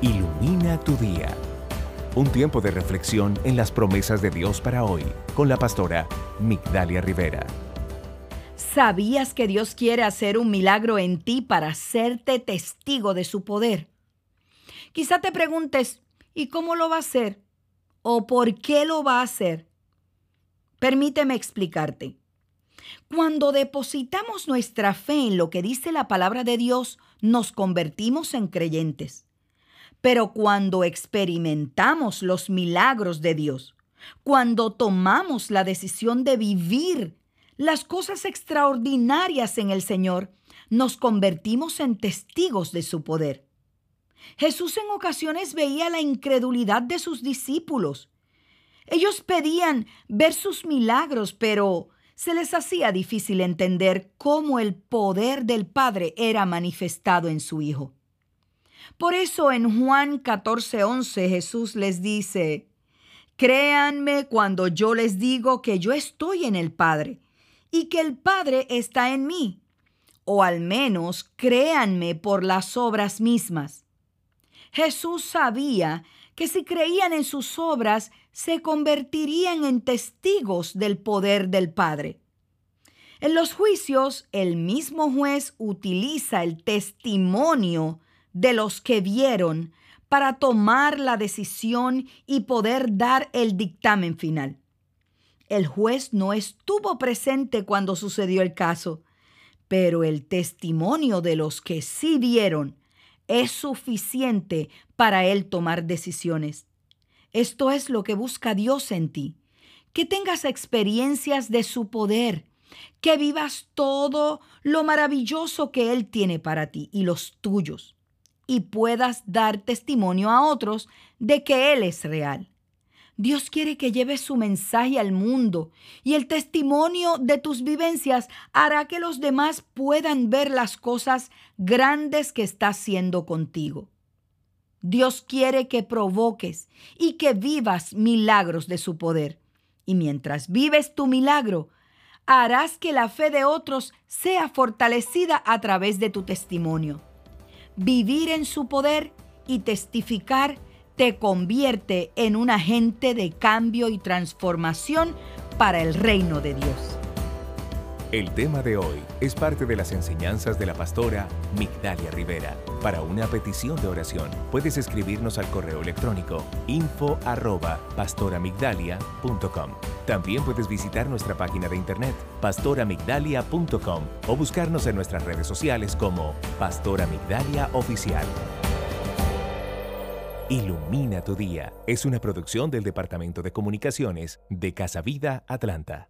Ilumina tu día. Un tiempo de reflexión en las promesas de Dios para hoy con la pastora Migdalia Rivera. ¿Sabías que Dios quiere hacer un milagro en ti para hacerte testigo de su poder? Quizá te preguntes, ¿y cómo lo va a hacer? ¿O por qué lo va a hacer? Permíteme explicarte. Cuando depositamos nuestra fe en lo que dice la palabra de Dios, nos convertimos en creyentes. Pero cuando experimentamos los milagros de Dios, cuando tomamos la decisión de vivir las cosas extraordinarias en el Señor, nos convertimos en testigos de su poder. Jesús en ocasiones veía la incredulidad de sus discípulos. Ellos pedían ver sus milagros, pero se les hacía difícil entender cómo el poder del Padre era manifestado en su Hijo. Por eso en Juan 14:11 Jesús les dice, Créanme cuando yo les digo que yo estoy en el Padre y que el Padre está en mí, o al menos créanme por las obras mismas. Jesús sabía que si creían en sus obras, se convertirían en testigos del poder del Padre. En los juicios, el mismo juez utiliza el testimonio de los que vieron para tomar la decisión y poder dar el dictamen final. El juez no estuvo presente cuando sucedió el caso, pero el testimonio de los que sí vieron es suficiente para él tomar decisiones. Esto es lo que busca Dios en ti, que tengas experiencias de su poder, que vivas todo lo maravilloso que Él tiene para ti y los tuyos y puedas dar testimonio a otros de que Él es real. Dios quiere que lleves su mensaje al mundo y el testimonio de tus vivencias hará que los demás puedan ver las cosas grandes que está haciendo contigo. Dios quiere que provoques y que vivas milagros de su poder. Y mientras vives tu milagro, harás que la fe de otros sea fortalecida a través de tu testimonio vivir en su poder y testificar te convierte en un agente de cambio y transformación para el reino de Dios. El tema de hoy es parte de las enseñanzas de la pastora Migdalia Rivera. Para una petición de oración, puedes escribirnos al correo electrónico info arroba. También puedes visitar nuestra página de internet pastoramigdalia.com o buscarnos en nuestras redes sociales como Pastora Migdalia Oficial. Ilumina tu día es una producción del Departamento de Comunicaciones de Casa Vida Atlanta.